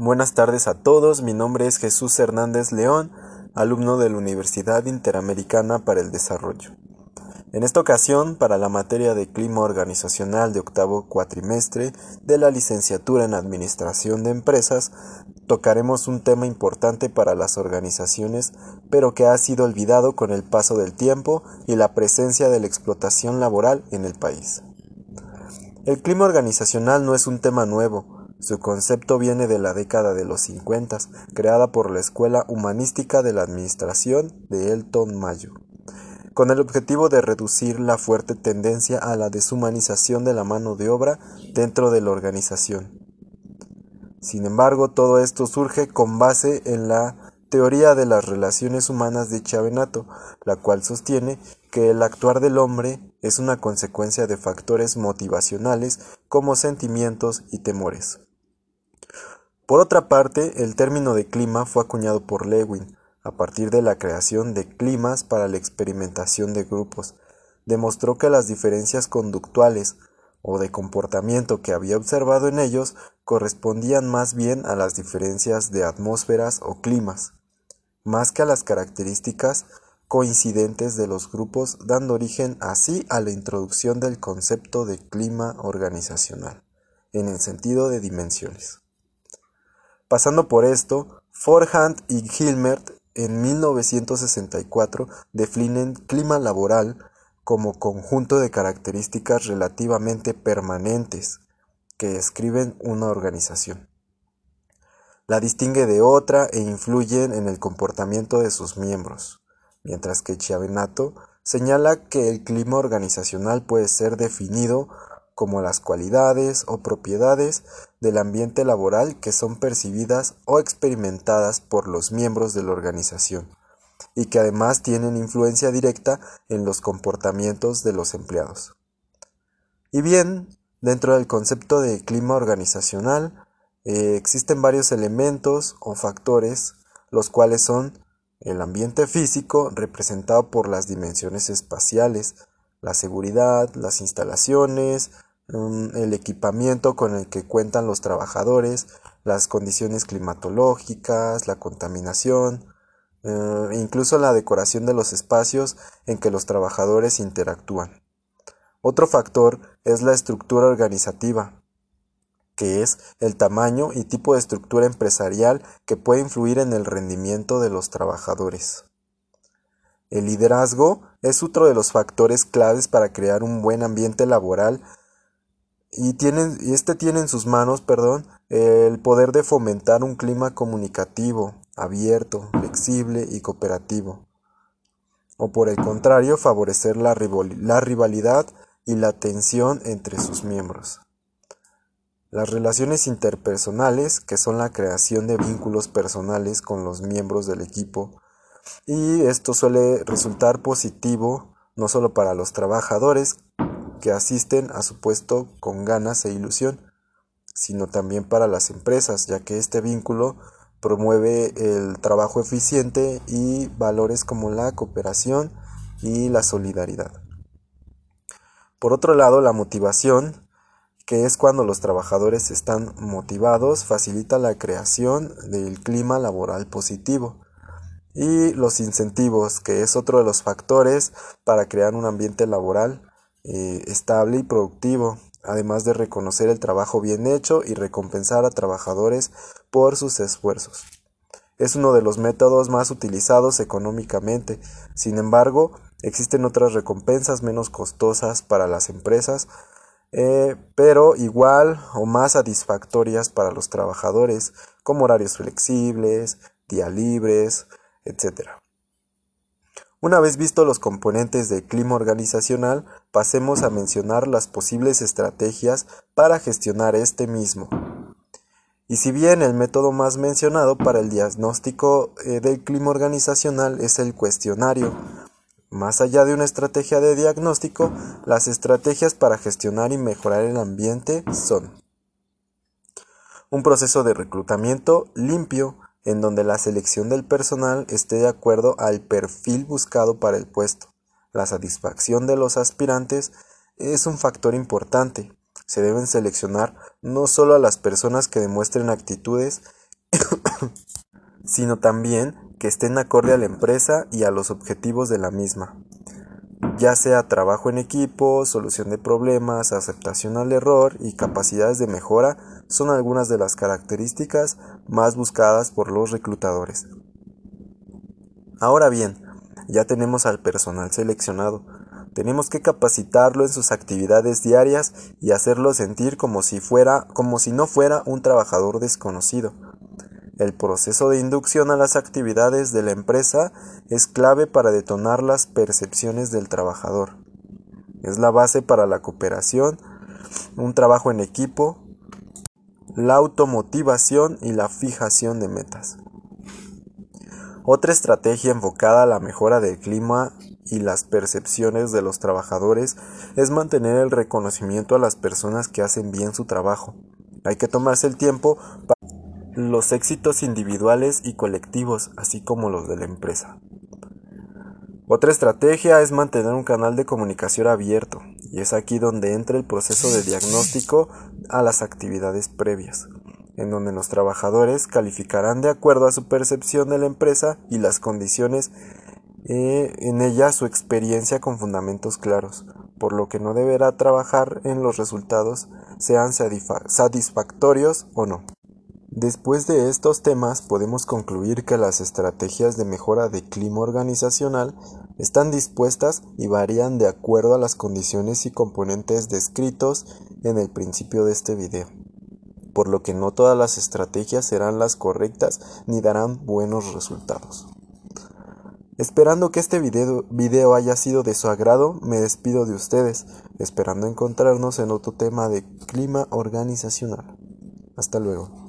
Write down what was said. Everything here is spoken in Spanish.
Buenas tardes a todos, mi nombre es Jesús Hernández León, alumno de la Universidad Interamericana para el Desarrollo. En esta ocasión, para la materia de clima organizacional de octavo cuatrimestre de la licenciatura en Administración de Empresas, tocaremos un tema importante para las organizaciones, pero que ha sido olvidado con el paso del tiempo y la presencia de la explotación laboral en el país. El clima organizacional no es un tema nuevo, su concepto viene de la década de los 50, creada por la Escuela Humanística de la Administración de Elton Mayo, con el objetivo de reducir la fuerte tendencia a la deshumanización de la mano de obra dentro de la organización. Sin embargo, todo esto surge con base en la teoría de las relaciones humanas de Chavenato, la cual sostiene que el actuar del hombre es una consecuencia de factores motivacionales como sentimientos y temores. Por otra parte, el término de clima fue acuñado por Lewin a partir de la creación de climas para la experimentación de grupos. Demostró que las diferencias conductuales o de comportamiento que había observado en ellos correspondían más bien a las diferencias de atmósferas o climas, más que a las características coincidentes de los grupos, dando origen así a la introducción del concepto de clima organizacional, en el sentido de dimensiones. Pasando por esto, Forhand y Hilmert en 1964 definen clima laboral como conjunto de características relativamente permanentes que describen una organización. La distingue de otra e influyen en el comportamiento de sus miembros, mientras que Chiavenato señala que el clima organizacional puede ser definido como las cualidades o propiedades del ambiente laboral que son percibidas o experimentadas por los miembros de la organización y que además tienen influencia directa en los comportamientos de los empleados. Y bien, dentro del concepto de clima organizacional eh, existen varios elementos o factores, los cuales son el ambiente físico representado por las dimensiones espaciales, la seguridad, las instalaciones, el equipamiento con el que cuentan los trabajadores, las condiciones climatológicas, la contaminación, eh, incluso la decoración de los espacios en que los trabajadores interactúan. Otro factor es la estructura organizativa, que es el tamaño y tipo de estructura empresarial que puede influir en el rendimiento de los trabajadores. El liderazgo es otro de los factores claves para crear un buen ambiente laboral y, tienen, y este tiene en sus manos, perdón, el poder de fomentar un clima comunicativo, abierto, flexible y cooperativo. O por el contrario, favorecer la, rivalidad y la tensión entre sus miembros. Las relaciones interpersonales, que son la creación de vínculos personales con los miembros del equipo, y esto suele resultar positivo no solo para los trabajadores, que asisten a su puesto con ganas e ilusión, sino también para las empresas, ya que este vínculo promueve el trabajo eficiente y valores como la cooperación y la solidaridad. Por otro lado, la motivación, que es cuando los trabajadores están motivados, facilita la creación del clima laboral positivo. Y los incentivos, que es otro de los factores para crear un ambiente laboral eh, estable y productivo, además de reconocer el trabajo bien hecho y recompensar a trabajadores por sus esfuerzos. Es uno de los métodos más utilizados económicamente. Sin embargo, existen otras recompensas menos costosas para las empresas, eh, pero igual o más satisfactorias para los trabajadores, como horarios flexibles, días libres, etc. Una vez visto los componentes del clima organizacional, pasemos a mencionar las posibles estrategias para gestionar este mismo. Y si bien el método más mencionado para el diagnóstico eh, del clima organizacional es el cuestionario, más allá de una estrategia de diagnóstico, las estrategias para gestionar y mejorar el ambiente son un proceso de reclutamiento limpio, en donde la selección del personal esté de acuerdo al perfil buscado para el puesto. La satisfacción de los aspirantes es un factor importante. Se deben seleccionar no solo a las personas que demuestren actitudes sino también que estén acorde a la empresa y a los objetivos de la misma, ya sea trabajo en equipo, solución de problemas, aceptación al error y capacidades de mejora son algunas de las características más buscadas por los reclutadores. Ahora bien, ya tenemos al personal seleccionado. Tenemos que capacitarlo en sus actividades diarias y hacerlo sentir como si fuera como si no fuera un trabajador desconocido. El proceso de inducción a las actividades de la empresa es clave para detonar las percepciones del trabajador. Es la base para la cooperación, un trabajo en equipo, la automotivación y la fijación de metas. Otra estrategia enfocada a la mejora del clima y las percepciones de los trabajadores es mantener el reconocimiento a las personas que hacen bien su trabajo. Hay que tomarse el tiempo para los éxitos individuales y colectivos, así como los de la empresa. Otra estrategia es mantener un canal de comunicación abierto, y es aquí donde entra el proceso de diagnóstico a las actividades previas, en donde los trabajadores calificarán de acuerdo a su percepción de la empresa y las condiciones eh, en ella su experiencia con fundamentos claros, por lo que no deberá trabajar en los resultados, sean satisfactorios o no. Después de estos temas podemos concluir que las estrategias de mejora de clima organizacional están dispuestas y varían de acuerdo a las condiciones y componentes descritos en el principio de este video, por lo que no todas las estrategias serán las correctas ni darán buenos resultados. Esperando que este video, haya sido de su agrado, me despido de ustedes, esperando encontrarnos en otro tema de clima organizacional. Hasta luego.